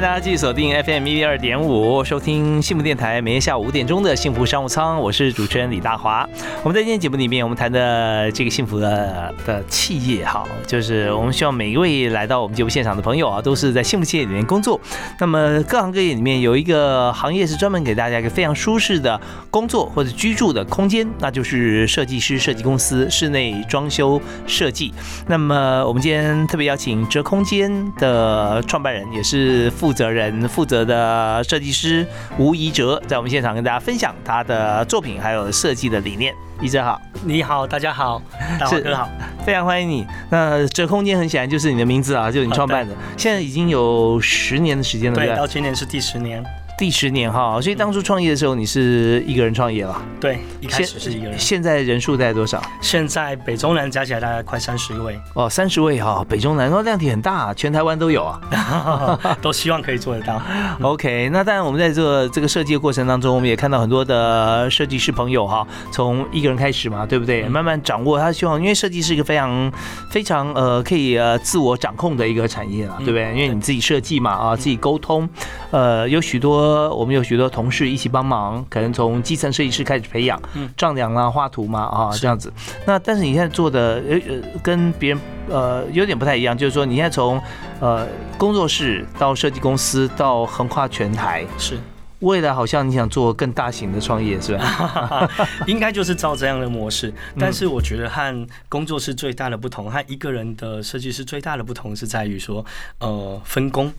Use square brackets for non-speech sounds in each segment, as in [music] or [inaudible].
大家继续锁定 FM 一二点五，收听幸福电台，每天下午五点钟的幸福商务舱，我是主持人李大华。我们在今天节目里面，我们谈的这个幸福的的企业，哈，就是我们希望每一位来到我们节目现场的朋友啊，都是在幸福企业里面工作。那么各行各业里面有一个行业是专门给大家一个非常舒适的工作或者居住的空间，那就是设计师设计公司室内装修设计。那么我们今天特别邀请哲空间的创办人，也是副。负责人负责的设计师吴怡哲在我们现场跟大家分享他的作品还有设计的理念。怡哲好，你好，大家好，大华哥好，[laughs] 非常欢迎你。那这空间很显然就是你的名字啊，就是你创办的，现在已经有十年的时间了，对，到今年是第十年。第十年哈，所以当初创业的时候你是一个人创业了？对，一开始是一个人。现在人数大概多少？现在北中南加起来大概快三十位。哦，三十位哈，北中南哦，量体很大，全台湾都有啊，[laughs] 都希望可以做得到。[laughs] OK，那当然我们在做这个设计的过程当中，我们也看到很多的设计师朋友哈，从一个人开始嘛，对不对？慢慢掌握他希望，因为设计是一个非常非常呃可以呃自我掌控的一个产业啊，对不对？因为你自己设计嘛啊，自己沟通，呃，有许多。我们有许多同事一起帮忙，可能从基层设计师开始培养，嗯丈量啊、画图嘛啊这样子。那但是你现在做的呃呃跟别人呃有点不太一样，就是说你现在从呃工作室到设计公司到横跨全台，是未来好像你想做更大型的创业是吧？[laughs] 应该就是照这样的模式。但是我觉得和工作室最大的不同，和一个人的设计师最大的不同是在于说呃分工。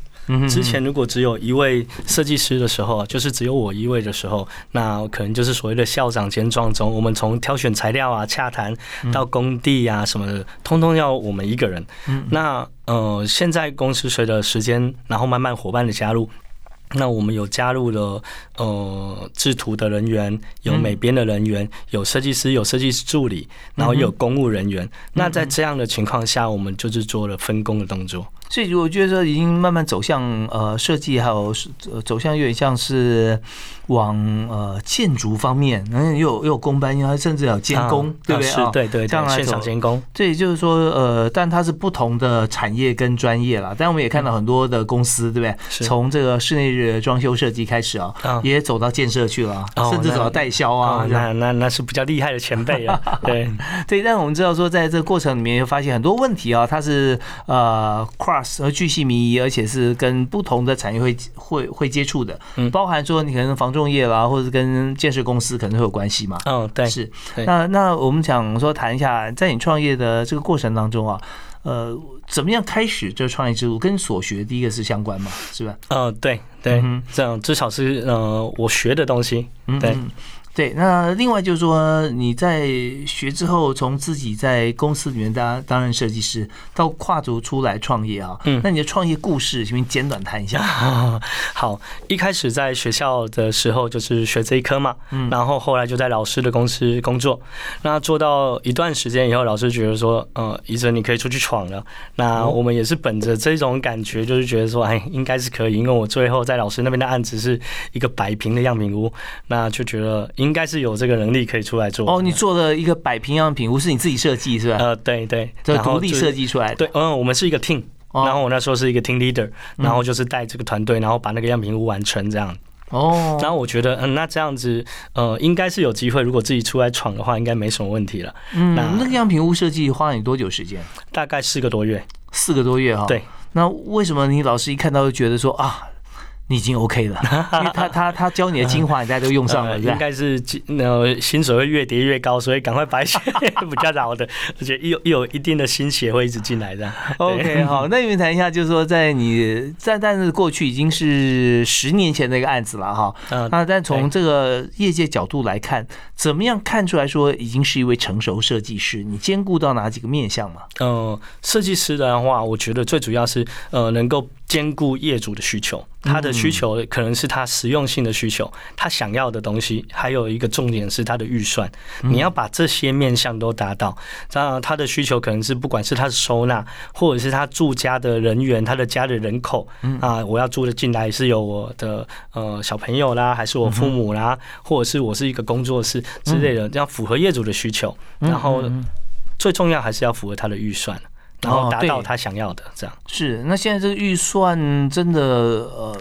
之前如果只有一位设计师的时候，就是只有我一位的时候，那可能就是所谓的校长兼壮中。我们从挑选材料啊、洽谈到工地啊什么的，通通要我们一个人。那呃，现在公司随着时间，然后慢慢伙伴的加入。那我们有加入了呃制图的人员，有美编的人员，有设计师，有设计师助理，然后有公务人员。那在这样的情况下，我们就是做了分工的动作。所以我觉得说已经慢慢走向呃设计，还有走向有点像是往呃建筑方面，然后又有又有工班，然后甚至有监工，对不对啊？对对，这样现场监工。这也就是说呃，但它是不同的产业跟专业了。但我们也看到很多的公司，对不对？从这个室内装修设计开始啊，也走到建设去了，甚至走到代销啊。那那那是比较厉害的前辈啊。[laughs] 对对，但我们知道说，在这个过程里面又发现很多问题啊，它是呃跨。和巨细靡遗，而且是跟不同的产业会会会接触的，包含说你可能防重业啦，或者跟建设公司可能会有关系嘛。嗯，对，是。那那我们想说谈一下，在你创业的这个过程当中啊，呃，怎么样开始这个创业之路？跟所学第一个是相关嘛，是吧？嗯，对对，这样至少是呃我学的东西，对。对，那另外就是说，你在学之后，从自己在公司里面当担任设计师，到跨足出来创业啊，嗯，那你的创业故事，请简短谈一下。[laughs] 好，一开始在学校的时候就是学这一科嘛，嗯，然后后来就在老师的公司工作，那做到一段时间以后，老师觉得说，嗯，医生你可以出去闯了。那我们也是本着这种感觉，就是觉得说，哎，应该是可以，因为我最后在老师那边的案子是一个百平的样品屋，那就觉得。应该是有这个能力可以出来做哦。你做了一个百平样品屋，是你自己设计是吧？呃，对对，就独立设计出来的。对，嗯，我们是一个 team，然后我那时候是一个 team leader，然后就是带这个团队，然后把那个样品屋完成这样。哦，然后我觉得，嗯，那这样子，呃，应该是有机会。如果自己出来闯的话，应该没什么问题了。嗯，那个样品屋设计花了你多久时间？大概四个多月。四个多月哈。对。那为什么你老师一看到就觉得说啊？你已经 OK 了，[laughs] 因为他他他教你的精华，你大家都用上了，应该是呃薪水会越叠越高，所以赶快把一些比较老的，而且又又有一定的新血会一直进来的。[laughs] OK，好，那你们谈一下，就是说在你在但是过去已经是十年前的一个案子了哈，那但从这个业界角度来看，怎么样看出来说已经是一位成熟设计师？你兼顾到哪几个面向嘛？呃，设计师的话，我觉得最主要是呃能够。兼顾业主的需求，他的需求可能是他实用性的需求，他想要的东西，还有一个重点是他的预算。你要把这些面向都达到，当然他的需求可能是不管是他的收纳，或者是他住家的人员，他的家的人口啊，我要住的进来是有我的呃小朋友啦，还是我父母啦，或者是我是一个工作室之类的，这样符合业主的需求。然后最重要还是要符合他的预算。然后达到他想要的，这样是。那现在这个预算真的呃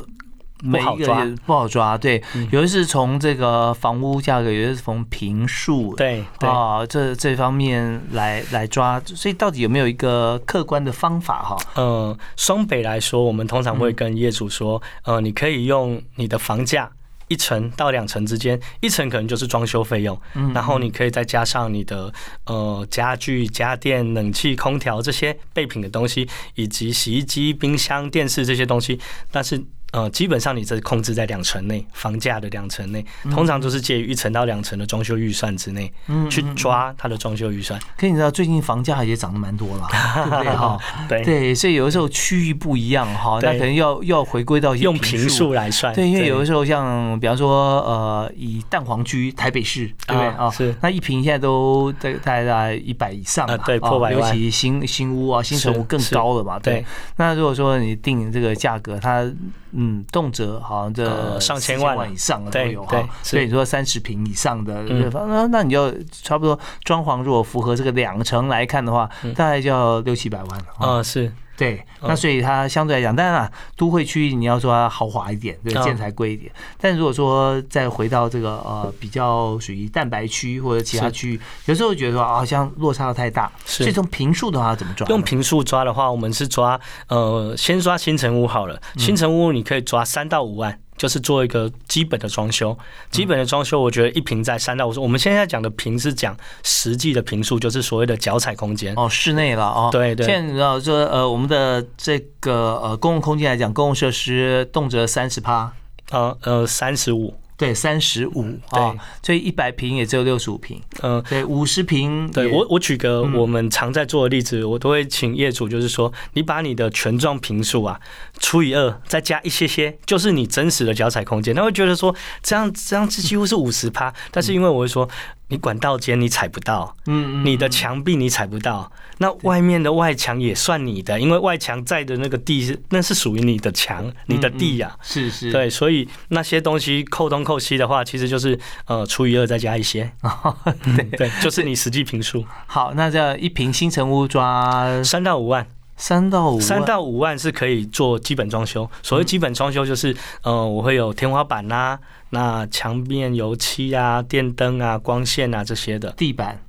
不好抓，不好抓。对，有的是从这个房屋价格，有的是从平数，对啊，这这方面来来抓。所以到底有没有一个客观的方法哈？呃，双北来说，我们通常会跟业主说，呃，你可以用你的房价。一层到两层之间，一层可能就是装修费用，然后你可以再加上你的呃家具、家电、冷气、空调这些备品的东西，以及洗衣机、冰箱、电视这些东西，但是。呃，基本上你这控制在两成内，房价的两成内，通常都是介于一层到两层的装修预算之内，去抓它的装修预算。可你知道最近房价也涨得蛮多了，[laughs] 对不对哈？对对，所以有的时候区域不一样哈，那可能要要回归到用平数来算。对，因为有的时候像比方说呃，以蛋黄区台北市，对不对啊？是。那一平现在都在在在一百以上，对，破百尤其新新屋啊，新城屋更高了嘛。对。那如果说你定这个价格，它嗯，动辄好像这上千万以上的都有哈，所以说三十平以上的，那那你就差不多装潢如果符合这个两层来看的话，大概就要六七百万了啊，是。对，那所以它相对来讲，当然啊，都会区你要说它豪华一点，对，建材贵一点。但如果说再回到这个呃比较属于蛋白区或者其他区域，有时候觉得说好像落差太大。所以从平数的话怎么抓？用平数抓的话，我们是抓呃先抓新城屋好了，新城屋你可以抓三到五万。就是做一个基本的装修，基本的装修，我觉得一平在三到五。我们现在讲的平是讲实际的平数，就是所谓的脚踩空间哦，室内了哦。对对。现在你知道就呃，我们的这个呃公共空间来讲，公共设施动辄三十趴，呃呃三十五。对，三十五啊，所以一百平也只有六十五平。嗯，对，五十平。对我，我举个我们常在做的例子，我都会请业主，就是说，你把你的全状平数啊除以二，再加一些些，就是你真实的脚踩空间。他会觉得说，这样这样子几乎是五十趴，但是因为我会说。你管道间你踩不到，嗯，你的墙壁你踩不到，那外面的外墙也算你的，因为外墙在的那个地是那是属于你的墙，你的地呀，是是，对，所以那些东西扣东扣西的话，其实就是呃除以二再加一些，[laughs] 对。对，就是你实际平数。好，那这一平新城屋抓三到五万。三到五三到五万是可以做基本装修。所谓基本装修，就是呃，我会有天花板呐，那墙面油漆啊、电灯啊、光线啊这些的。地板，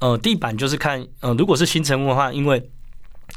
呃，地板就是看，呃，如果是新成屋的话，因为。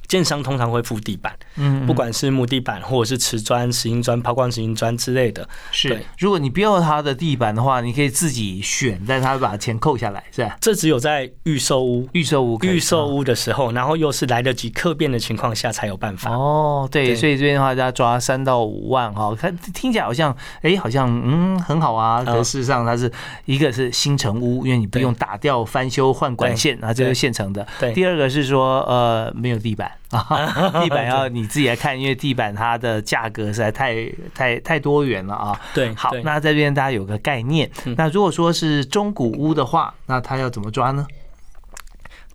建商通常会铺地板，嗯，不管是木地板或者是瓷砖、石英砖、抛光石英砖之类的。是，如果你不要它的地板的话，你可以自己选，但他把钱扣下来，是吧？这只有在预售屋、预售屋、预售屋的时候，然后又是来得及客变的情况下才有办法。哦，对，所以这边的话，大家抓三到五万哈，看听起来好像，哎，好像嗯很好啊。可事实上，它是一个是新城屋，因为你不用打掉、翻修、换管线啊，这是现成的。对。第二个是说，呃，没有地板。啊，[laughs] 地板要你自己来看，因为地板它的价格实在太太太多元了啊。对，好，那这边大家有个概念。那如果说是中古屋的话，那它要怎么抓呢？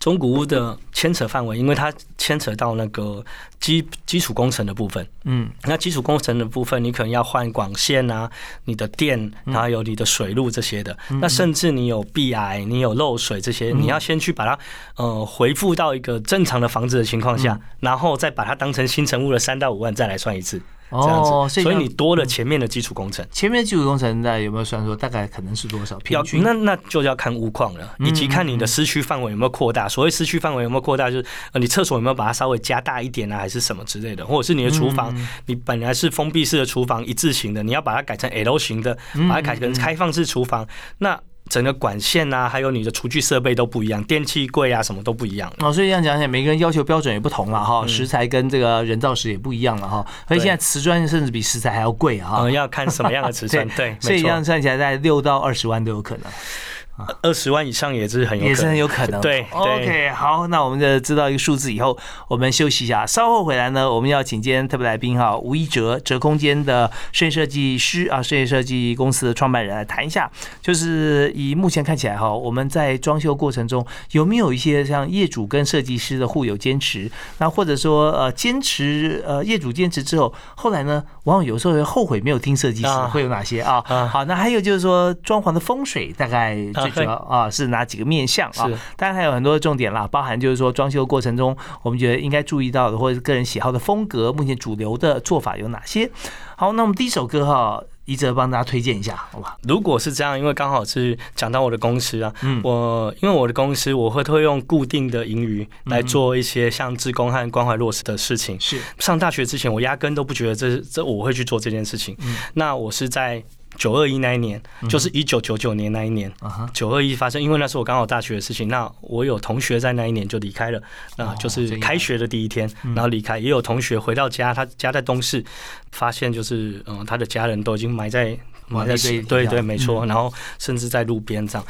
中古屋的牵扯范围，因为它牵扯到那个基基础工程的部分。嗯，那基础工程的部分，你可能要换管线啊，你的电，然后有你的水路这些的。那甚至你有壁癌，你有漏水这些，你要先去把它呃回复到一个正常的房子的情况下，然后再把它当成新成屋的三到五万再来算一次。这样子，所以你多了前面的基础工程。前面的基础工程那有没有算说大概可能是多少？要那那就要看物况了，以及看你的市区范围有没有扩大。所谓市区范围有没有扩大，就是呃你厕所有没有把它稍微加大一点啊，还是什么之类的，或者是你的厨房，你本来是封闭式的厨房一字型的，你要把它改成 L 型的，把它改成开放式厨房，那。整个管线啊，还有你的厨具设备都不一样，电器柜啊，什么都不一样。哦，所以这样讲起来，每个人要求标准也不同了哈，食材跟这个人造石也不一样了哈。所以现在瓷砖甚至比石材还要贵啊。嗯，要看什么样的瓷砖，[laughs] 对，所以这样算起来在六到二十万都有可能。二十万以上也是很有，也是很有可能。对，OK，好，那我们就知道一个数字以后，我们休息一下，稍后回来呢，我们要请今天特别来宾哈，吴一哲哲空间的摄影设计师啊，设计设计公司的创办人来谈一下，就是以目前看起来哈，我们在装修过程中有没有一些像业主跟设计师的互有坚持，那或者说呃坚持呃业主坚持之后，后来呢，往往有时候会后悔没有听设计师，会有哪些啊？好，那还有就是说装潢的风水大概。最主要啊是哪几个面向啊？当然还有很多的重点啦，包含就是说装修过程中我们觉得应该注意到的，或者是个人喜好的风格，目前主流的做法有哪些？好，那我们第一首歌哈，一泽帮大家推荐一下，好吧？如果是这样，因为刚好是讲到我的公司啊，嗯，我因为我的公司我会会用固定的盈余来做一些像职工和关怀弱势的事情。是上大学之前，我压根都不觉得这这我会去做这件事情。嗯，那我是在。九二一那一年，就是一九九九年那一年，九二一发生，因为那是我刚好大学的事情。那我有同学在那一年就离开了，那就是开学的第一天，然后离开。也有同学回到家，他家在东市，发现就是嗯，他的家人都已经埋在埋在对对，没错。然后甚至在路边这样。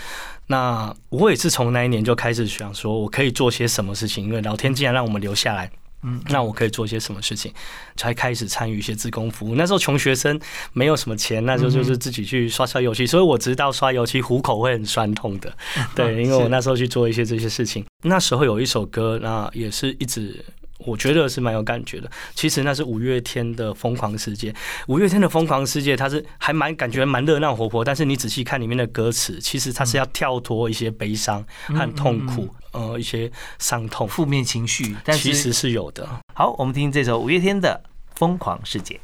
那我也是从那一年就开始想说，我可以做些什么事情，因为老天竟然让我们留下来。嗯，那我可以做些什么事情？才开始参与一些自工服务。那时候穷学生没有什么钱，那时候就是自己去刷刷油漆。所以我知道刷油漆虎口会很酸痛的。对，因为我那时候去做一些这些事情。那时候有一首歌，那也是一直。我觉得是蛮有感觉的。其实那是五月天的《疯狂世界》。五月天的《疯狂世界》，它是还蛮感觉蛮热闹活泼。但是你仔细看里面的歌词，其实它是要跳脱一些悲伤和痛苦，呃，一些伤痛、负面情绪。但其实是有的。好，我们听这首五月天的《疯狂世界》。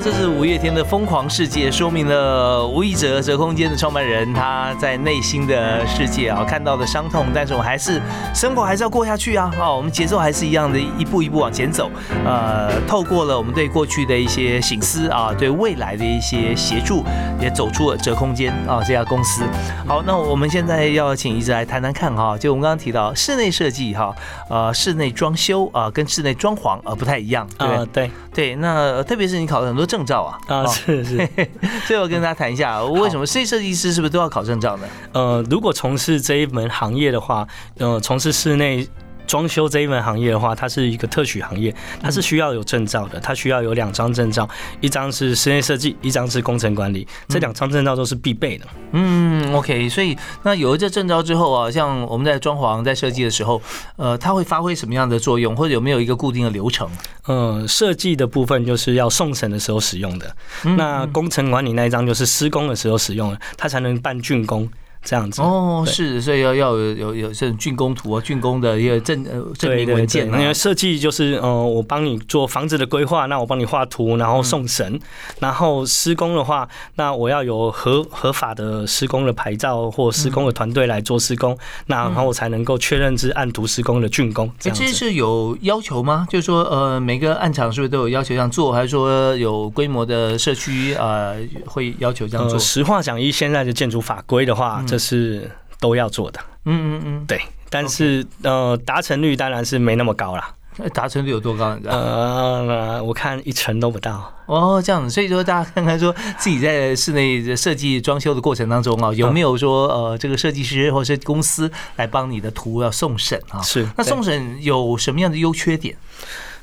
这是五月天的《疯狂世界》，说明了吴一哲哲空间的创办人他在内心的世界啊看到的伤痛，但是我还是生活还是要过下去啊！哦，我们节奏还是一样的，一步一步往前走。呃，透过了我们对过去的一些醒思啊，对未来的一些协助，也走出了哲空间啊这家公司。好，那我们现在要请一哲来谈谈看哈，就我们刚刚提到室内设计哈，呃，室内装修啊跟室内装潢啊不太一样，对对对，那特别是你考的。很多证照啊啊是是，[laughs] 最后跟大家谈一下，为什么室内设计师是不是都要考证照呢？呃，如果从事这一门行业的话，呃，从事室内。装修这一门行业的话，它是一个特许行业，它是需要有证照的，它需要有两张证照，一张是室内设计，一张是工程管理，这两张证照都是必备的。嗯，OK，所以那有了这证照之后啊，像我们在装潢在设计的时候，呃，它会发挥什么样的作用，或者有没有一个固定的流程？呃，设计的部分就是要送审的时候使用的，那工程管理那一张就是施工的时候使用的，它才能办竣工。这样子哦，是，所以要要有有有这种竣工图啊，竣工的一个证呃证明文件。因为设计就是呃，我帮你做房子的规划，那我帮你画图，然后送审。然后施工的话，那我要有合合法的施工的牌照或施工的团队来做施工，那然后我才能够确认是按图施工的竣工。这是有要求吗？就是说呃，每个案场是不是都有要求这样做，还是说有规模的社区呃会要求这样做？实话讲，依现在的建筑法规的话，这是都要做的，嗯嗯嗯，对，但是呃，达成率当然是没那么高啦。达成率有多高？呃，我看一成都不到。哦，这样子，所以说大家看看说自己在室内设计装修的过程当中啊，有没有说呃，这个设计师或者是公司来帮你的图要送审啊？是，那送审有什么样的优缺点？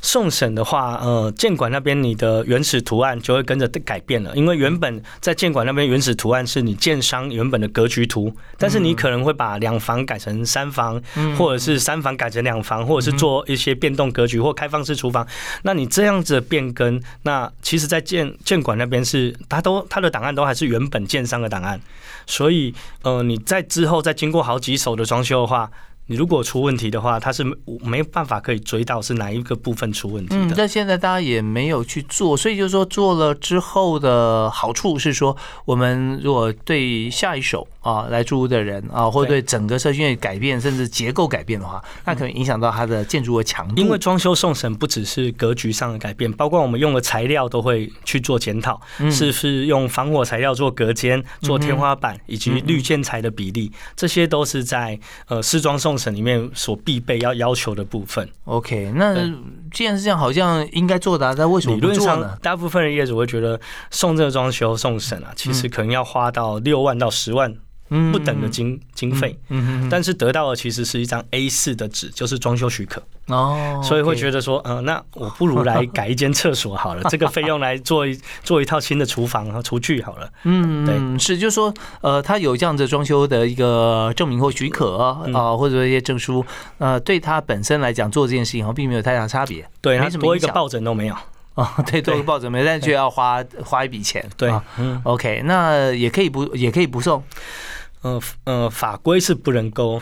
送审的话，呃，建管那边你的原始图案就会跟着改变了，因为原本在建管那边原始图案是你建商原本的格局图，但是你可能会把两房改成三房，或者是三房改成两房，或者是做一些变动格局或开放式厨房。那你这样子的变更，那其实在建建管那边是它都它的档案都还是原本建商的档案，所以呃，你在之后再经过好几手的装修的话。你如果出问题的话，它是没办法可以追到是哪一个部分出问题的。但现在大家也没有去做，所以就是说做了之后的好处是说，我们如果对下一手啊来住的人啊，或者对整个社区改变甚至结构改变的话，那可能影响到它的建筑的强度。因为装修送审不只是格局上的改变，包括我们用的材料都会去做检讨，是不是用防火材料做隔间、做天花板，以及绿建材的比例，这些都是在呃试装送。审里面所必备要要求的部分，OK，那既然是这样，好像应该做的，但为什么理论上？大部分的业主会觉得送这个装修送审啊，其实可能要花到六万到十万。不等的经经费，但是得到的其实是一张 A 四的纸，就是装修许可。哦，所以会觉得说，嗯，那我不如来改一间厕所好了，[laughs] 这个费用来做一做一套新的厨房和厨具好了。嗯，对，是，就是说，呃，他有这样子装修的一个证明或许可啊，或者说一些证书，呃，对他本身来讲做这件事情好像并没有太大差别，对，没什么多一个抱枕都没有。啊，[laughs] 对，多一个抱枕没，但却要花花一笔钱，对，OK，那也可以不也可以不送。呃呃，法规是不能够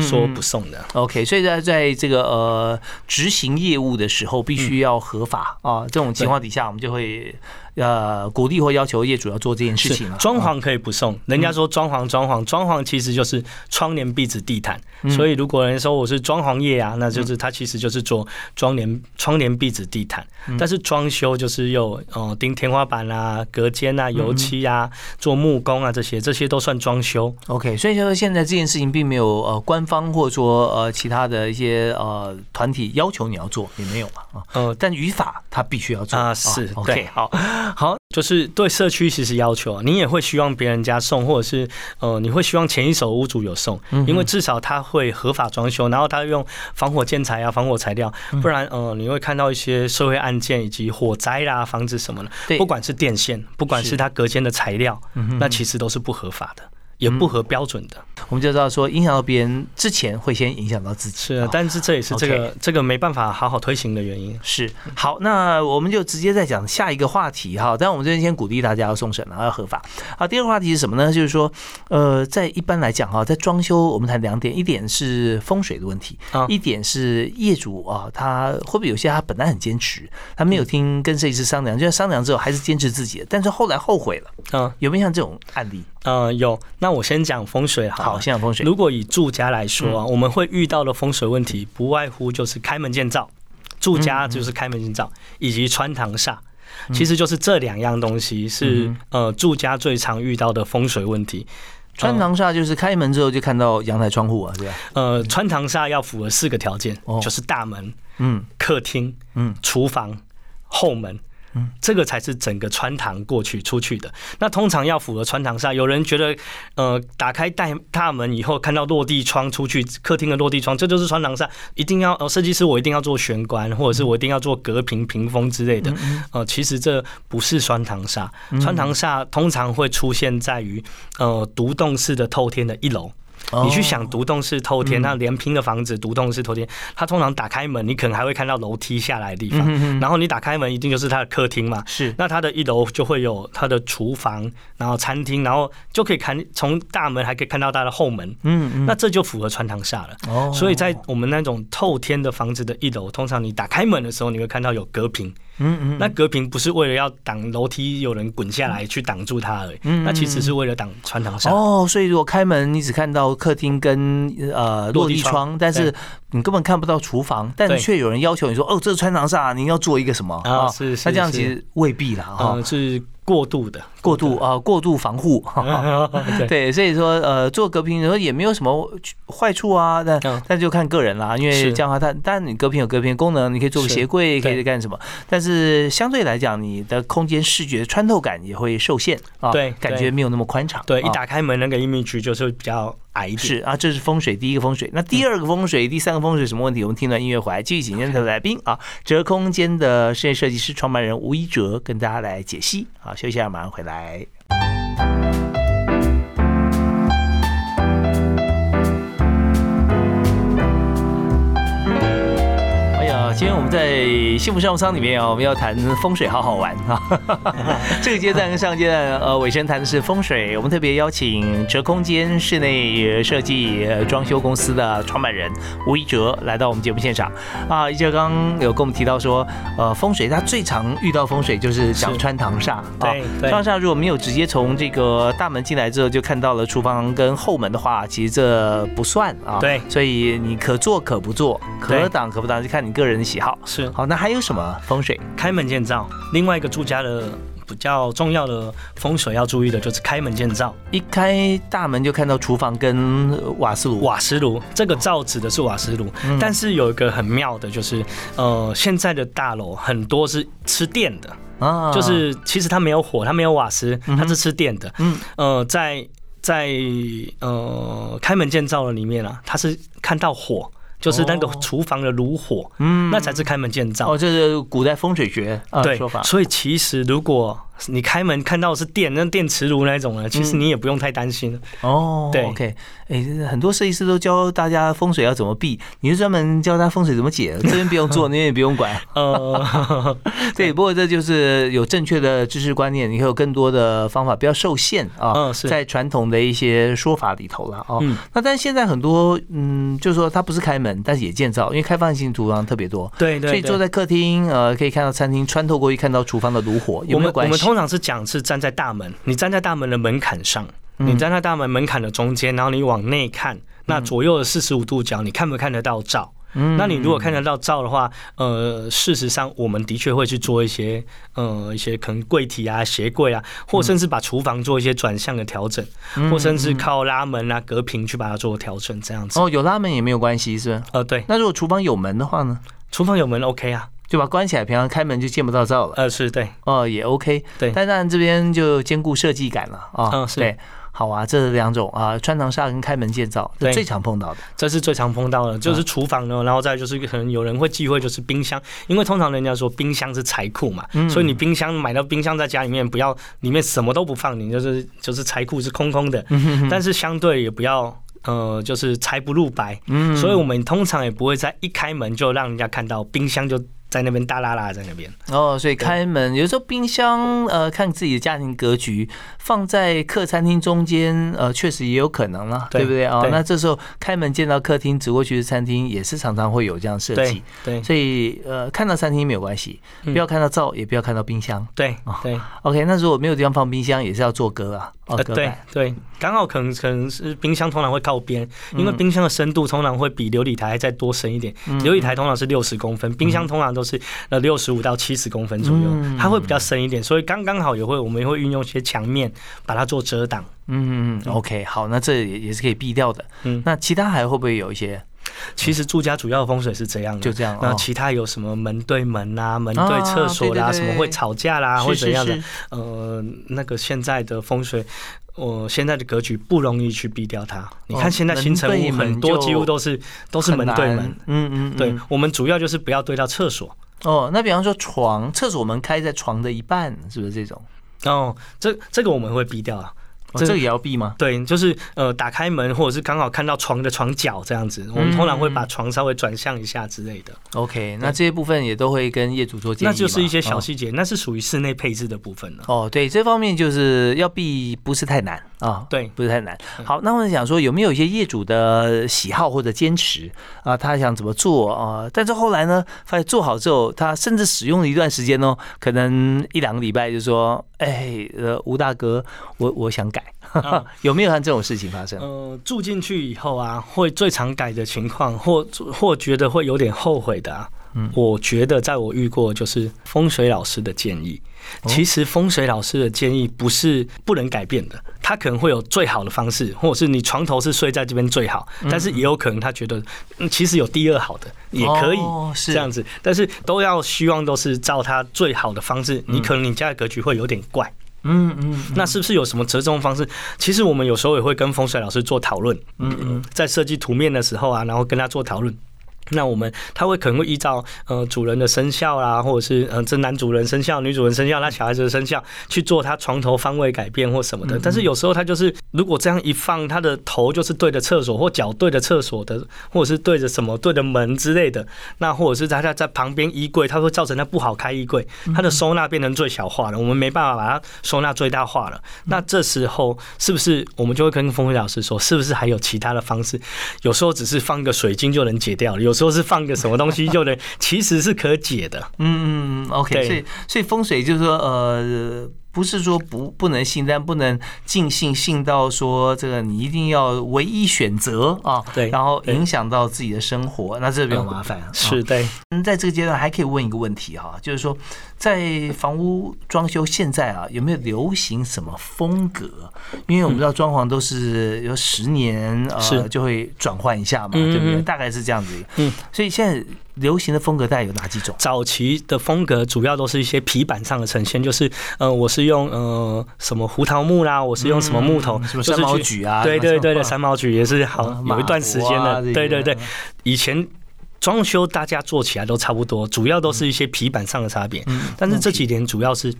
说不送的。OK，所以在在这个呃执行业务的时候，必须要合法啊。这种情况底下，我们就会。呃，鼓励或要求业主要做这件事情装潢可以不送，人家说装潢装潢装潢其实就是窗帘、壁纸、地毯。所以如果人说我是装潢业啊，那就是他其实就是做窗帘、窗帘、壁纸、地毯。但是装修就是又呃钉天花板啊、隔间啊、油漆啊、做木工啊这些，这些都算装修。OK，所以说现在这件事情并没有呃官方或者说呃其他的一些呃团体要求你要做，也没有嘛啊。呃，但语法它必须要做啊。是 OK，好。好，就是对社区其实要求啊，你也会希望别人家送，或者是呃，你会希望前一手屋主有送，因为至少他会合法装修，然后他用防火建材啊、防火材料，不然呃，你会看到一些社会案件以及火灾啦、房子什么的，不管是电线，不管是它隔间的材料，那其实都是不合法的。也不合标准的，我们就知道说影响到别人之前会先影响到自己。是，但是这也是这个这个没办法好好推行的原因。是，好，那我们就直接再讲下一个话题哈。但我们这边先鼓励大家要送审了，要合法。好，第二个话题是什么呢？就是说，呃，在一般来讲哈，在装修我们谈两点，一点是风水的问题，一点是业主啊，他会不会有些他本来很坚持，他没有听跟设计师商量，就商量之后还是坚持自己的，但是后来后悔了。嗯，有没有像这种案例？呃，有。那我先讲风水好。好，先讲风水。如果以住家来说，我们会遇到的风水问题，不外乎就是开门见灶，住家就是开门见灶，以及穿堂煞，其实就是这两样东西是呃住家最常遇到的风水问题。穿堂煞就是开门之后就看到阳台窗户啊，对吧？呃，穿堂煞要符合四个条件，就是大门、嗯，客厅、嗯，厨房、后门。嗯，这个才是整个穿堂过去出去的。那通常要符合穿堂煞，有人觉得，呃，打开大大门以后看到落地窗出去客厅的落地窗，这就是穿堂煞，一定要呃设计师我一定要做玄关，或者是我一定要做隔屏屏风之类的。呃，其实这不是穿堂煞，穿堂煞通常会出现在于呃独栋式的透天的一楼。你去想独栋式透天，那连拼的房子，独栋式透天，它通常打开门，你可能还会看到楼梯下来的地方。然后你打开门，一定就是它的客厅嘛。是，那它的一楼就会有它的厨房，然后餐厅，然后就可以看从大门还可以看到它的后门。嗯嗯，那这就符合穿堂煞了。哦，所以在我们那种透天的房子的一楼，通常你打开门的时候，你会看到有隔屏。嗯嗯，那隔屏不是为了要挡楼梯有人滚下来去挡住它而已，那其实是为了挡穿堂煞。哦，所以如果开门，你只看到客厅跟呃落地窗，但是你根本看不到厨房，但却有人要求你说，哦，这是穿堂煞，你要做一个什么？啊？是是，那这样其实未必啦，哈，是。过度的过度啊，过度防护，[laughs] 对，所以说呃，做隔屏说也没有什么坏处啊，但但就看个人啦，因为这样的话，它当然你隔屏有隔屏功能，你可以做个鞋柜，可以干什么，但是相对来讲，你的空间视觉穿透感也会受限啊，对，感觉没有那么宽敞，对，一打开门那个 image 就是比较。矮一点是啊，这是风水第一个风水。那第二个风水、第三个风水什么问题？我们听段音乐回来，继续请今天的来宾啊，哲空间的室内设计师创办人吴一哲跟大家来解析。好，休息一下，马上回来。今天我们在幸福商务舱里面啊，我们要谈风水，好好玩啊。[laughs] 这个阶段跟上阶段呃尾声谈的是风水，我们特别邀请哲空间室内设计装修公司的创办人吴一哲来到我们节目现场啊。一哲刚有跟我们提到说，呃，风水他最常遇到风水就是讲穿堂煞，对，穿堂煞如果没有直接从这个大门进来之后就看到了厨房跟后门的话，其实这不算啊。对，所以你可做可不做，可挡可不挡，就看你个人。喜好是好，那还有什么风水？开门见灶。另外一个住家的比较重要的风水要注意的就是开门见灶。一开大门就看到厨房跟瓦斯炉。瓦斯炉，这个灶指的是瓦斯炉。但是有一个很妙的，就是呃，现在的大楼很多是吃电的啊，就是其实它没有火，它没有瓦斯，它是吃电的。嗯，呃，在在呃开门见灶的里面啊，它是看到火。就是那个厨房的炉火，嗯，那才是开门见灶。哦，这是古代风水学对说法。所以其实如果。你开门看到是电，那电磁炉那种呢，其实你也不用太担心哦。对，OK，哎，很多设计师都教大家风水要怎么避，你是专门教他风水怎么解，这边不用做，那边也不用管。呃 [laughs] [laughs] 对，不过这就是有正确的知识观念，你会有更多的方法，不要受限啊。嗯，是在传统的一些说法里头了啊。嗯，那但是现在很多，嗯，就是说它不是开门，但是也建造，因为开放性厨房特别多。对对。所以坐在客厅，呃，可以看到餐厅，穿透过去看到厨房的炉火，有没有关系？通常是讲是站在大门，你站在大门的门槛上，你站在大门门槛的中间，然后你往内看，那左右的四十五度角，你看不看得到照？那你如果看得到照的话，呃，事实上我们的确会去做一些，呃，一些可能柜体啊、鞋柜啊，或甚至把厨房做一些转向的调整，或甚至靠拉门啊、隔屏去把它做调整，这样子。哦，有拉门也没有关系，是吧？呃，对。那如果厨房有门的话呢？厨房有门 OK 啊。就把关起来，平常开门就见不到灶了。呃，是对，哦，也 OK，对。但当然这边就兼顾设计感了啊。嗯，是。对，好啊，这两种啊，穿堂煞跟开门见灶，最常碰到的。这是最常碰到的，就是厨房呢，然后再就是可能有人会忌讳就是冰箱，因为通常人家说冰箱是财库嘛，所以你冰箱买到冰箱在家里面不要里面什么都不放，你就是就是财库是空空的。但是相对也不要呃，就是财不露白。嗯。所以我们通常也不会在一开门就让人家看到冰箱就。在那边大拉拉在那边。哦，所以开门有时候冰箱呃，看自己的家庭格局，放在客餐厅中间呃，确实也有可能了，对不对？啊？那这时候开门见到客厅，直过去的餐厅也是常常会有这样设计，对，所以呃，看到餐厅没有关系，不要看到灶，也不要看到冰箱，对对。OK，那如果没有地方放冰箱，也是要做歌啊。呃，对对，刚好可能可能是冰箱通常会靠边，因为冰箱的深度通常会比琉璃台再多深一点。琉璃台通常是六十公分，冰箱通常都是呃六十五到七十公分左右，它会比较深一点，所以刚刚好也会我们也会运用一些墙面把它做遮挡。嗯嗯 o k 好，那这也也是可以避掉的。嗯，那其他还会不会有一些？其实住家主要的风水是这样的，就这样。那其他有什么门对门啊，门对厕所啦，什么会吵架啦，或怎样的？呃，那个现在的风水，我现在的格局不容易去避掉它。你看现在新城屋很多，几乎都是都是门对门。嗯嗯，对，我们主要就是不要对到厕所。哦，那比方说床，厕所门开在床的一半，是不是这种？哦，这这个我们会避掉啊。这个也要避吗？对，就是呃，打开门或者是刚好看到床的床角这样子，我们通常会把床稍微转向一下之类的。OK，那这些部分也都会跟业主做建议。那就是一些小细节，那是属于室内配置的部分了。哦，对，这方面就是要避，不是太难啊。对，不是太难。好，那我想说，有没有一些业主的喜好或者坚持啊？他想怎么做啊？但是后来呢，发现做好之后，他甚至使用了一段时间哦，可能一两个礼拜就说：“哎，呃，吴大哥，我我想改。” [laughs] 有没有像这种事情发生？呃，住进去以后啊，会最常改的情况，或或觉得会有点后悔的啊。嗯，我觉得在我遇过，就是风水老师的建议。其实风水老师的建议不是不能改变的，他可能会有最好的方式，或者是你床头是睡在这边最好，但是也有可能他觉得其实有第二好的也可以这样子，但是都要希望都是照他最好的方式。你可能你家的格局会有点怪。嗯嗯，那是不是有什么折中方式？其实我们有时候也会跟风水老师做讨论。嗯嗯，在设计图面的时候啊，然后跟他做讨论。那我们他会可能会依照呃主人的生肖啦，或者是呃这男主人生肖、女主人生肖，那小孩子的生肖去做他床头方位改变或什么的。但是有时候他就是如果这样一放，他的头就是对着厕所或脚对着厕所的，或者是对着什么对着门之类的。那或者是他在在旁边衣柜，他会造成他不好开衣柜，他的收纳变成最小化了，我们没办法把它收纳最大化了。那这时候是不是我们就会跟风水老师说，是不是还有其他的方式？有时候只是放个水晶就能解掉了，有。说是放个什么东西就能，其实是可解的。嗯嗯，OK。所以所以风水就是说，呃。不是说不不能信，但不能尽信，信到说这个你一定要唯一选择啊，对，然后影响到自己的生活，那这比较麻烦。是对。嗯，在这个阶段还可以问一个问题哈，就是说在房屋装修现在啊，有没有流行什么风格？因为我们知道装潢都是有十年呃就会转换一下嘛，对不对？大概是这样子。嗯，所以现在。流行的风格大概有哪几种？早期的风格主要都是一些皮板上的呈现，就是呃，我是用呃什么胡桃木啦，我是用什么木头，什么三毛榉啊，对对对的，三毛榉也是好有一段时间的，对对对。以前装修大家做起来都差不多，主要都是一些皮板上的差别，但是这几年主要是。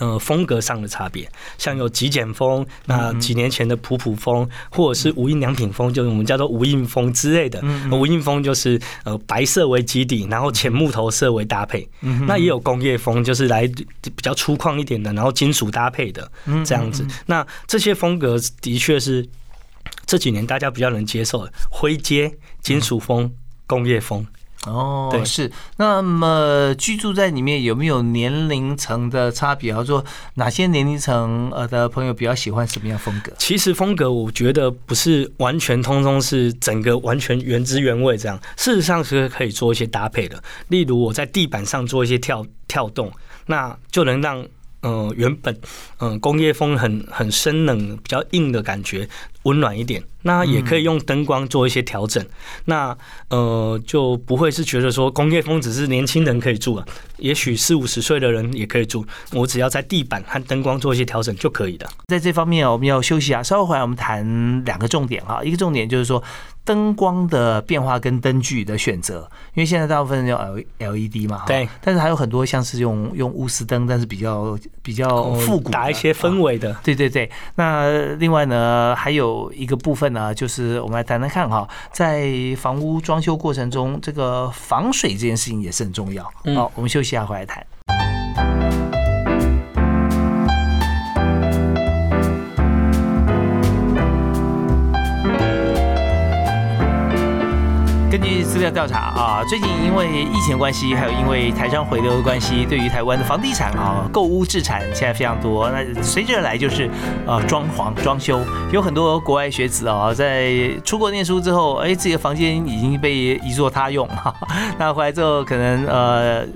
呃，风格上的差别，像有极简风，那几年前的普普风，或者是无印良品风，就是我们叫做无印风之类的。无印风就是呃白色为基底，然后浅木头色为搭配。那也有工业风，就是来比较粗犷一点的，然后金属搭配的这样子。那这些风格的确是这几年大家比较能接受的，灰阶、金属风、工业风。哦，对，是。那么居住在里面有没有年龄层的差别？比方说哪些年龄层呃的朋友比较喜欢什么样风格？其实风格我觉得不是完全通通是整个完全原汁原味这样，事实上是可以做一些搭配的。例如我在地板上做一些跳跳动，那就能让。嗯，原本嗯工业风很很生冷、比较硬的感觉，温暖一点。那也可以用灯光做一些调整。那呃就不会是觉得说工业风只是年轻人可以住啊，也许四五十岁的人也可以住。我只要在地板和灯光做一些调整就可以了。在这方面我们要休息啊，稍后回来我们谈两个重点啊。一个重点就是说。灯光的变化跟灯具的选择，因为现在大部分用 L L E D 嘛，对，但是还有很多像是用用钨丝灯，但是比较比较复古，打一些氛围的，对对对。那另外呢，还有一个部分呢，就是我们来谈谈看哈，在房屋装修过程中，这个防水这件事情也是很重要。好，我们休息一下，回来谈。根据资料调查啊，最近因为疫情关系，还有因为台商回流的关系，对于台湾的房地产啊，购屋置产现在非常多。那随之而来就是呃装潢装修，有很多国外学子啊，在出国念书之后，哎，自己的房间已经被移作他用，[laughs] 那回来之后可能呃。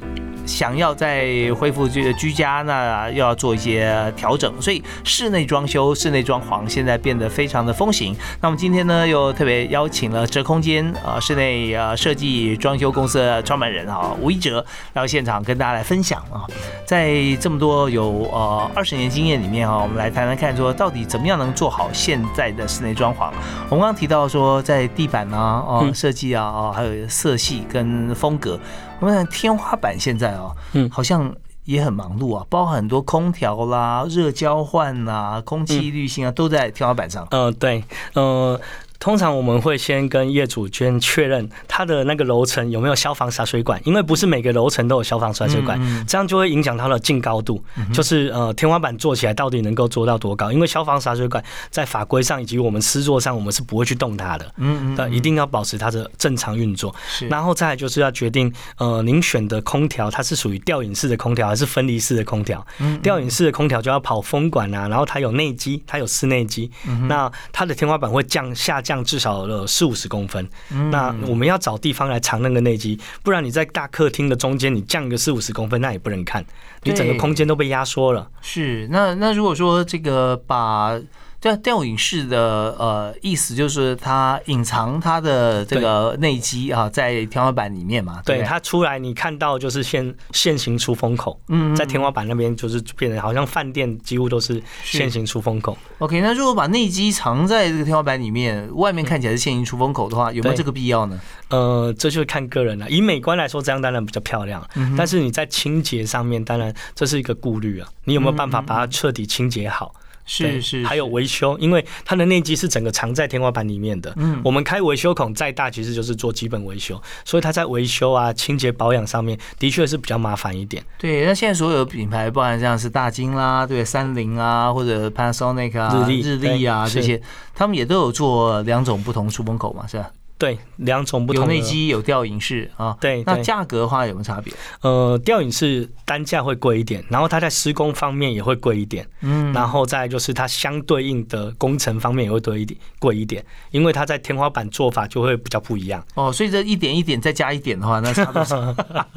想要再恢复这个居家，那又要做一些调整，所以室内装修、室内装潢现在变得非常的风行。那么今天呢，又特别邀请了折空间啊室内啊设计装修公司的创办人啊吴一哲来到现场跟大家来分享啊，在这么多有呃二十年经验里面啊，我们来谈谈看说到底怎么样能做好现在的室内装潢。我们刚刚提到说在地板啊、哦设计啊、哦还有色系跟风格。我们天花板现在哦，嗯，好像也很忙碌啊，包含很多空调啦、热交换啦、空气滤芯啊，都在天花板上。嗯，对，嗯。通常我们会先跟业主先确认他的那个楼层有没有消防洒水管，因为不是每个楼层都有消防洒水管，这样就会影响它的净高度，就是呃天花板做起来到底能够做到多高？因为消防洒水管在法规上以及我们施作上，我们是不会去动它的，嗯嗯，一定要保持它的正常运作。然后再就是要决定呃您选的空调它是属于吊顶式的空调还是分离式的空调？吊顶式的空调就要跑风管啊，然后它有内机，它有室内机，那它的天花板会降下。降至少了四五十公分，那我们要找地方来藏那个内机，不然你在大客厅的中间，你降个四五十公分，那也不能看，你整个空间都被压缩了。是，那那如果说这个把对，吊影式的呃意思就是它隐藏它的这个内机啊，在天花板里面嘛。对，它出来你看到就是现现行出风口，嗯，在天花板那边就是变成好像饭店几乎都是现行出风口。OK，那如果把内机藏在这个天花板里面，外面看起来是现行出风口的话，有没有这个必要呢？呃，这就是看个人了。以美观来说，这样当然比较漂亮，嗯但是你在清洁上面，当然这是一个顾虑啊。你有没有办法把它彻底清洁好？是是，还有维修，因为它的内机是整个藏在天花板里面的。嗯，我们开维修孔再大，其实就是做基本维修，所以它在维修啊、清洁保养上面的确是比较麻烦一点。对，那现在所有的品牌，不管像是大金啦、对三菱啊，或者 Panasonic 啊、日立、日立啊这些，他们也都有做两种不同出风口嘛，是吧？对，两种不同，有内机有吊影式啊。对，那价格的话有没有差别？呃，吊影式单价会贵一点，然后它在施工方面也会贵一点。嗯，然后再就是它相对应的工程方面也会多一点，贵一点，因为它在天花板做法就会比较不一样。哦，所以这一点一点再加一点的话，那差不多少？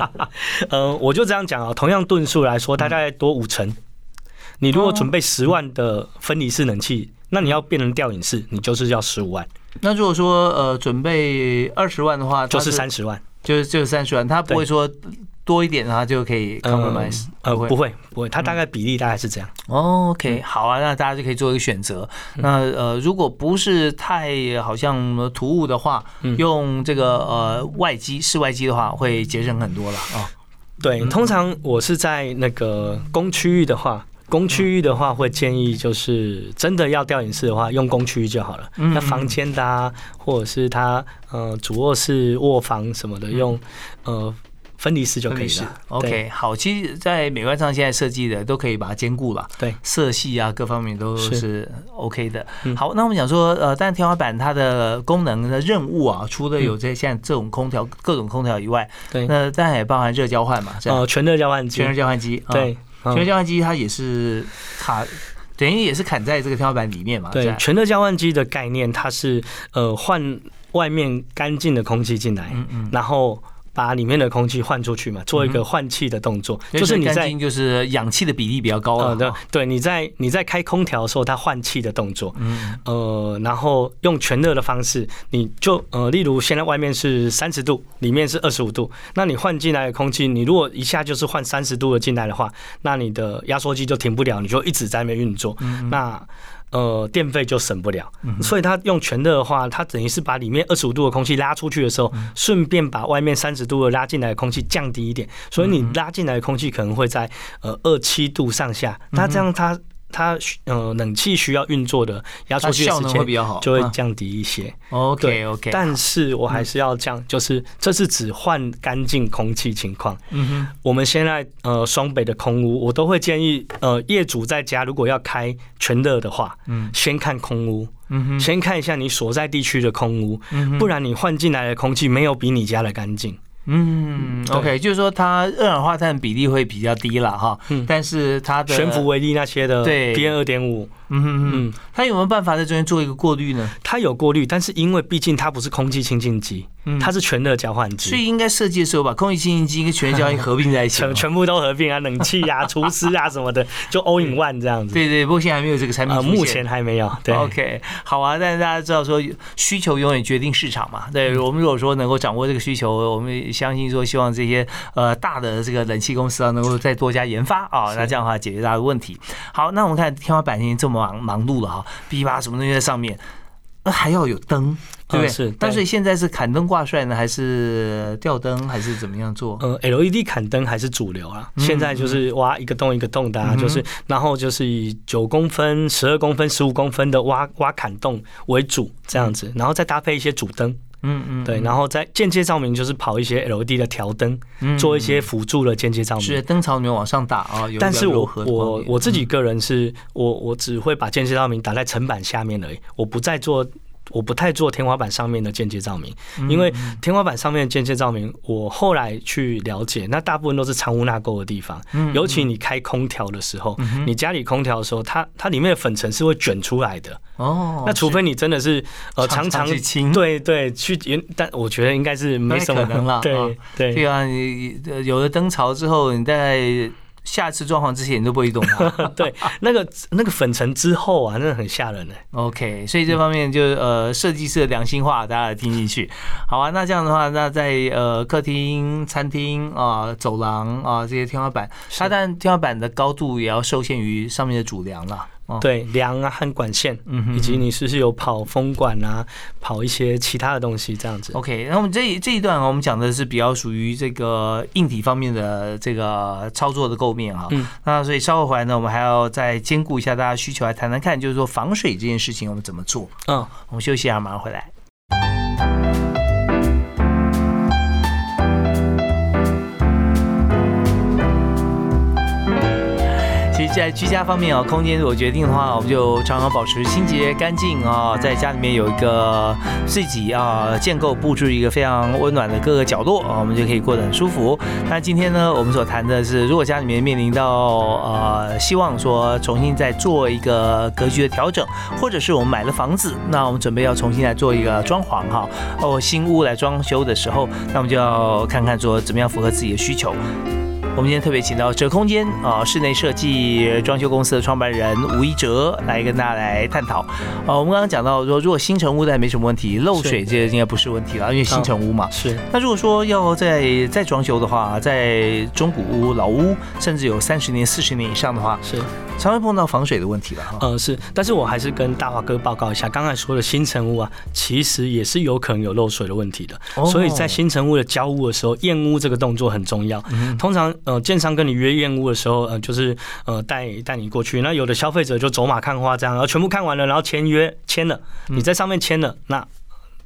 [laughs] 呃，我就这样讲啊，同样吨数来说，它大概多五成。你如果准备十万的分离式冷气，那你要变成吊影式，你就是要十五万。那如果说呃准备二十万的话，就是三十万，就是就是三十万，他不会说多一点的话就可以 compromise，呃不会不会，他大概比例大概是这样。OK，好啊，那大家就可以做一个选择。那呃如果不是太好像突兀的话，用这个呃外机室外机的话会节省很多了啊。对，通常我是在那个公区域的话。公区域的话，会建议就是真的要吊影式的话，用公区域就好了。那房间的啊，或者是它呃主卧室、卧房什么的，用呃分离式就可以了。OK，好，其实，在美观上现在设计的都可以把它兼顾了。对，色系啊，各方面都是 OK 的。好，那我们讲说，呃，但天花板它的功能的任务啊，除了有这像这种空调各种空调以外，对，那当然也包含热交换嘛，哦，全热交换机，全热交换机，对。全热交换机它也是卡，等于也是砍在这个天花板里面嘛。对，全热交换机的概念，它是呃换外面干净的空气进来，嗯嗯，然后。把里面的空气换出去嘛，做一个换气的动作，就是你在就是氧气的比例比较高啊。对对，你在你在开空调的时候，它换气的动作，嗯呃，然后用全热的方式，你就呃，例如现在外面是三十度，里面是二十五度，那你换进来的空气，你如果一下就是换三十度的进来的话，那你的压缩机就停不了，你就一直在那边运作，那。呃，电费就省不了，所以它用全热的话，它等于是把里面二十五度的空气拉出去的时候，顺便把外面三十度的拉进来的空气降低一点，所以你拉进来的空气可能会在呃二七度上下，那这样它。它呃冷气需要运作的压缩机时间就会降低一些。OK OK，但是我还是要降，就是这是只换干净空气情况。嗯哼，我们现在呃双北的空屋，我都会建议呃业主在家如果要开全热的话，嗯，先看空屋，嗯哼，先看一下你所在地区的空屋，嗯不然你换进来的空气没有比你家的干净。嗯，OK，就是说它二氧化碳比例会比较低了哈，但是它的悬浮微粒那些的对。PM 二点五。嗯哼哼，它有没有办法在中间做一个过滤呢？它有过滤，但是因为毕竟它不是空气清净机，它是全热交换机，所以应该设计的时候把空气清净机跟全热交换合并在一起，全 [laughs] 全部都合并啊，冷气啊、除湿啊什么的，就 all in one 这样子。对 [laughs] 对，不过现在还没有这个产品目前还没有。对，OK，好啊。但是大家知道说，需求永远决定市场嘛。对我们如果说能够掌握这个需求，我们相信说，希望这些呃大的这个冷气公司啊，能够再多加研发啊，那这样的话解决大家的问题。好，那我们看天花板已经这么忙忙碌了哈。B 八什么东西在上面，那还要有灯，对不对？是。但是现在是砍灯挂帅呢，还是吊灯，还是怎么样做？呃，LED 砍灯还是主流啊。现在就是挖一个洞一个洞的啊，就是然后就是以九公分、十二公分、十五公分的挖挖砍洞为主，这样子，然后再搭配一些主灯。嗯嗯，对，然后在间接照明就是跑一些 LED 的调灯，做一些辅助的间接照明，是灯槽里面往上打啊。但是我我我自己个人是，我我只会把间接照明打在层板下面而已，我不再做。我不太做天花板上面的间接照明，因为天花板上面的间接照明，我后来去了解，那大部分都是藏污纳垢的地方。尤其你开空调的时候，你家里空调的时候，它它里面的粉尘是会卷出来的。哦，那除非你真的是呃常常对对去，但我觉得应该是没什么可能了。对对，对啊，你有了灯槽之后，你在。下次装潢之前你都不会动它。[laughs] 对，那个那个粉尘之后啊，真的很吓人呢。OK，所以这方面就呃设计师的良心话，大家听进去。好啊，那这样的话，那在呃客厅、餐厅啊、走廊啊这些天花板，它但天花板的高度也要受限于上面的主梁了。哦，对，梁啊和管线，嗯哼以及你是不是有跑风管啊，跑一些其他的东西这样子。OK，那我们这一这一段啊我们讲的是比较属于这个硬体方面的这个操作的构面啊。嗯那所以稍后回来呢，我们还要再兼顾一下大家需求，来谈谈看，就是说防水这件事情我们怎么做。嗯，我们休息一下，马上回来。在居家方面哦，空间如果决定的话，我们就常常保持清洁干净啊，在家里面有一个自己啊建构布置一个非常温暖的各个角落啊，我们就可以过得很舒服。那今天呢，我们所谈的是，如果家里面面临到呃，希望说重新再做一个格局的调整，或者是我们买了房子，那我们准备要重新来做一个装潢哈，哦，新屋来装修的时候，那我们就要看看说怎么样符合自己的需求。我们今天特别请到折空间啊室内设计装修公司的创办人吴一哲来跟大家来探讨。呃，我们刚刚讲到说，如果新城屋的还没什么问题，漏水这应该不是问题了，因为新城屋嘛。是那如果说要再再装修的话，在中古屋、老屋，甚至有三十年、四十年以上的话，是，常会碰到防水的问题了哈。呃是，但是我还是跟大华哥报告一下，刚才说的新城屋啊，其实也是有可能有漏水的问题的。哦所以在新城屋的交屋的时候，验屋这个动作很重要。嗯通常呃，建商跟你约验屋的时候，呃，就是呃带带你过去。那有的消费者就走马看花这样，然后全部看完了，然后签约签了，嗯你在上面签了，那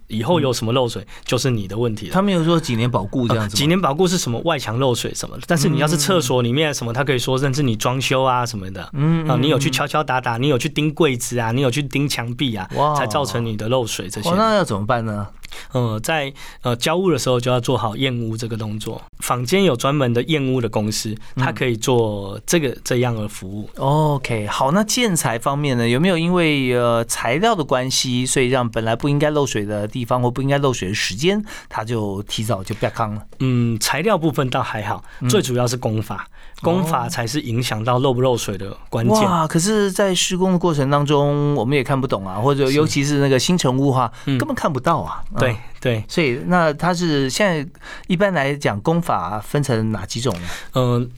以后有什么漏水就是你的问题了。他没有说几年保固这样子吗？几年保固是什么外墙漏水什么的，但是你要是厕所里面什么，他可以说甚至你装修啊什么的，嗯啊，你有去敲敲打打，你有去钉柜子啊，你有去钉墙壁啊哇，才造成你的漏水这些哦，。那要怎么办呢？呃，在呃交屋的时候就要做好验屋这个动作。坊间有专门的验屋的公司，它可以做这个这样的服务。OK，好，那建材方面呢，有没有因为呃材料的关系，所以让本来不应该漏水的地方或不应该漏水的时间，它就提早就不要康了？嗯，材料部分倒还好，最主要是工法，工法才是影响到漏不漏水的关键。哇！可是，在施工的过程当中，我们也看不懂啊，或者尤其是那个新城屋哈，嗯根本看不到啊。嗯对对，所以那它是现在一般来讲工法分成哪几种呢？嗯、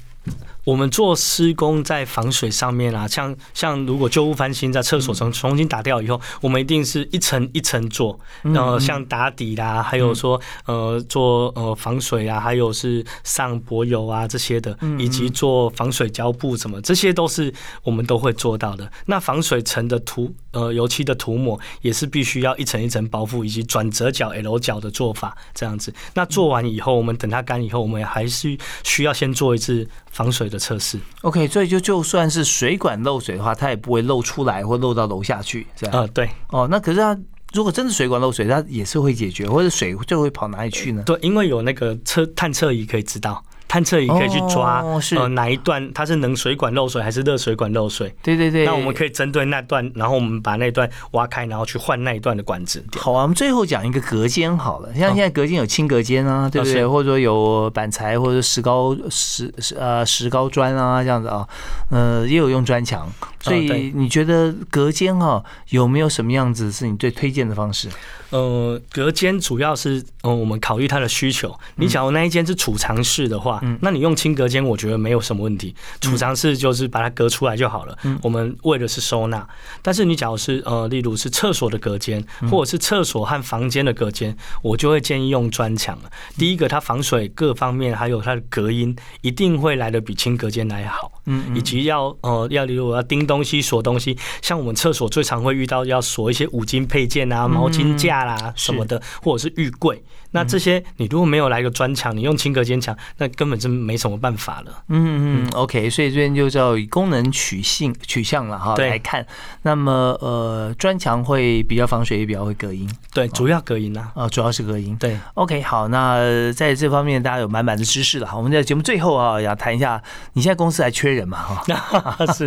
我们做施工在防水上面啊，像像如果旧屋翻新，在厕所重重新打掉以后，我们一定是一层一层做，然后像打底啦，还有说呃做呃防水啊，还有是上柏油啊这些的，以及做防水胶布什么，这些都是我们都会做到的。那防水层的涂呃油漆的涂抹也是必须要一层一层包覆，以及转折角 L 角的做法这样子。那做完以后，我们等它干以后，我们还是需要先做一次防水的测试。OK，所以就就算是水管漏水的话，它也不会漏出来或漏到楼下去，这样。呃，对哦，那可是它如果真的水管漏水，它也是会解决，或者水就会跑哪里去呢？对，因为有那个测探测仪可以知道。探测仪可以去抓，呃哪一段它是冷水管漏水还是热水管漏水？对对对，那我们可以针对那段，然后我们把那段挖开，然后去换那一段的管子。好啊，我们最后讲一个隔间好了，像现在隔间有轻隔间啊，对不对？是或者说有板材或者石膏石石呃石膏砖啊这样子啊，呃也有用砖墙，所以你觉得隔间哈、有没有什么样子是你最推荐的方式？呃，隔间主要是呃我们考虑它的需求。你假如那一间是储藏室的话，那你用轻隔间，我觉得没有什么问题。储藏室就是把它隔出来就好了。我们为的是收纳。但是你假如是呃，例如是厕所的隔间，或者是厕所和房间的隔间，我就会建议用砖墙了。第一个，它防水各方面还有它的隔音，一定会来的比轻隔间来好。嗯以及要呃要例如要钉东西、锁东西，像我们厕所最常会遇到要锁一些五金配件啊、毛巾架啦什么的，或者是浴柜。那这些你如果没有来个砖墙，你用轻隔间墙，那根本就没什么办法了。嗯嗯，OK，所以这边就叫以功能取性取向了哈对来看。那么呃，砖墙会比较防水，也比较会隔音对，主要隔音啊。啊、主要是隔音。对，OK，好，那呃在这方面大家有满满的知识了哈。我们在节目最后啊，要谈一下，你现在公司还缺人嘛？哈，[laughs] 是，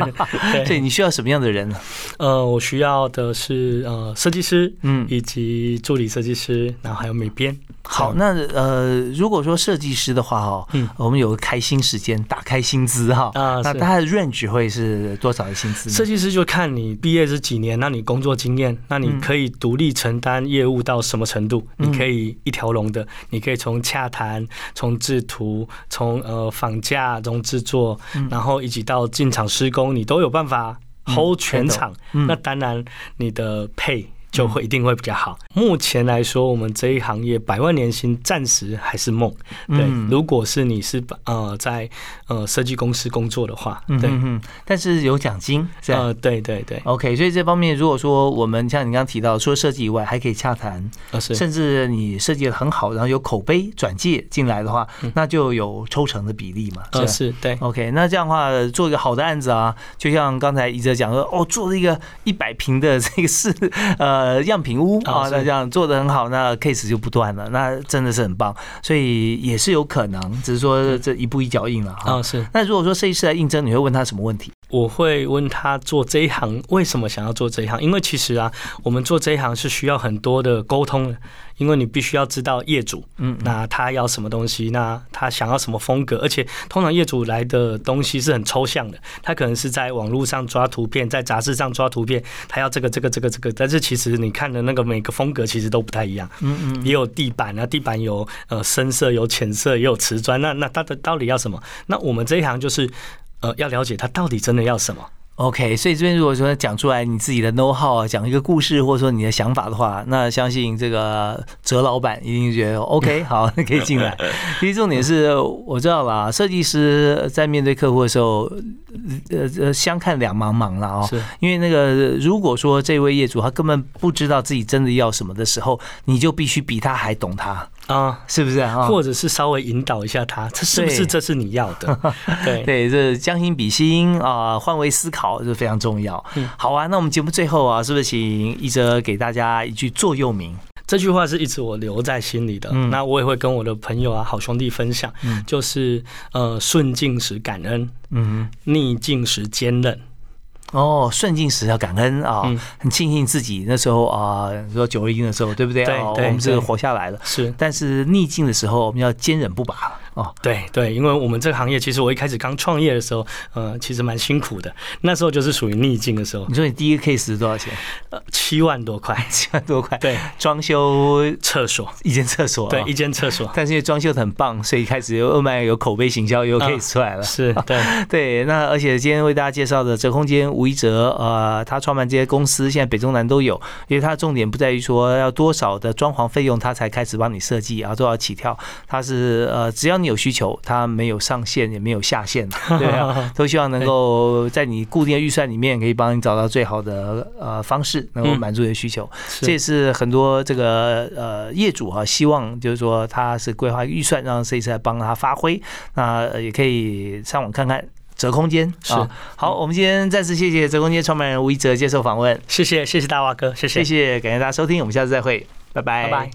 对，对，你需要什么样的人呢？呃，我需要的是呃设计师，嗯以及助理设计师，然后还有美编。好，那呃，如果说设计师的话哦，嗯，我们有个开薪时间，打开薪资哈，啊，那他的 range 会是多少的薪资？设计师就看你毕业是几年，那你工作经验，那你可以独立承担业务到什么程度？你可以一条龙的，你可以从洽谈、从制图、从呃仿价、从制作，然后一直到进场施工，你都有办法 hold 全场。那当然，你的配。就会一定会比较好。目前来说，我们这一行业百万年薪暂时还是梦。对，如果是你是呃在呃设计公司工作的话，对，但是有奖金，呃，对对对。OK，所以这方面如果说我们像你刚刚提到，除了设计以外，还可以洽谈，甚至你设计的很好，然后有口碑转介进来的话，那就有抽成的比例嘛。呃，是对。OK，那这样的话做一个好的案子啊，就像刚才一哲讲说，哦，做了一个一百平的这个是呃。呃，样品屋啊，那这样做的很好，那 case 就不断了，那真的是很棒，所以也是有可能，只是说这一步一脚印了啊。是。那如果说设计师来应征，你会问他什么问题？我会问他做这一行为什么想要做这一行，因为其实啊，我们做这一行是需要很多的沟通的。因为你必须要知道业主，嗯，那他要什么东西，那他想要什么风格，而且通常业主来的东西是很抽象的，他可能是在网络上抓图片，在杂志上抓图片，他要这个这个这个这个，但是其实你看的那个每个风格其实都不太一样，嗯嗯，也有地板啊，地板有呃深色，有浅色，也有瓷砖，那那他的到底要什么？那我们这一行就是呃要了解他到底真的要什么。OK，所以这边如果说讲出来你自己的 know how，讲一个故事或者说你的想法的话，那相信这个哲老板一定觉得 OK，[laughs] 好，[laughs] 可以进来。其实重点是我知道啦，设计师在面对客户的时候，呃呃，相看两茫茫了哦。是。因为那个如果说这位业主他根本不知道自己真的要什么的时候，你就必须比他还懂他。啊，是不是啊？或者是稍微引导一下他，这是不是这是你要的？[laughs] 对对，这将心比心啊，换位思考是非常重要。嗯好啊，那我们节目最后啊，是不是请一哲给大家一句座右铭？这句话是一直我留在心里的。嗯那我也会跟我的朋友啊、好兄弟分享，嗯就是呃，顺境时感恩，嗯，逆境时坚韧。哦，顺境时要感恩啊，很庆幸自己那时候啊，说九二一的时候，对不对？对，我们是活下来了。是，但是逆境的时候，我们要坚忍不拔。哦，对对，因为我们这个行业，其实我一开始刚创业的时候，呃，其实蛮辛苦的。那时候就是属于逆境的时候。你说你第一个 case 是多少钱？呃，七万多块，七万多块。对，装修厕所，一间厕所。对，一间厕所。但是因为装修的很棒，所以开始有二卖有口碑行销，又 case 出来了。是，[laughs] 对对。那而且今天为大家介绍的折空间吴一哲，呃，他创办这些公司，现在北中南都有。因为他的重点不在于说要多少的装潢费用，他才开始帮你设计啊，多少起跳。他是呃，只要你有需求，他。它没有上限，也没有下限，[laughs] 对啊，[laughs] 都希望能够在你固定的预算里面，可以帮你找到最好的呃方式，能够满足你的需求。这也是很多这个呃业主啊，希望就是说他是规划预算，让设计师来帮他发挥。那也可以上网看看折空间。是好，我们今天再次谢谢折空间创办人吴一哲接受访问，谢谢谢谢大华哥，谢谢谢谢，感谢大家收听，我们下次再会，拜拜拜拜。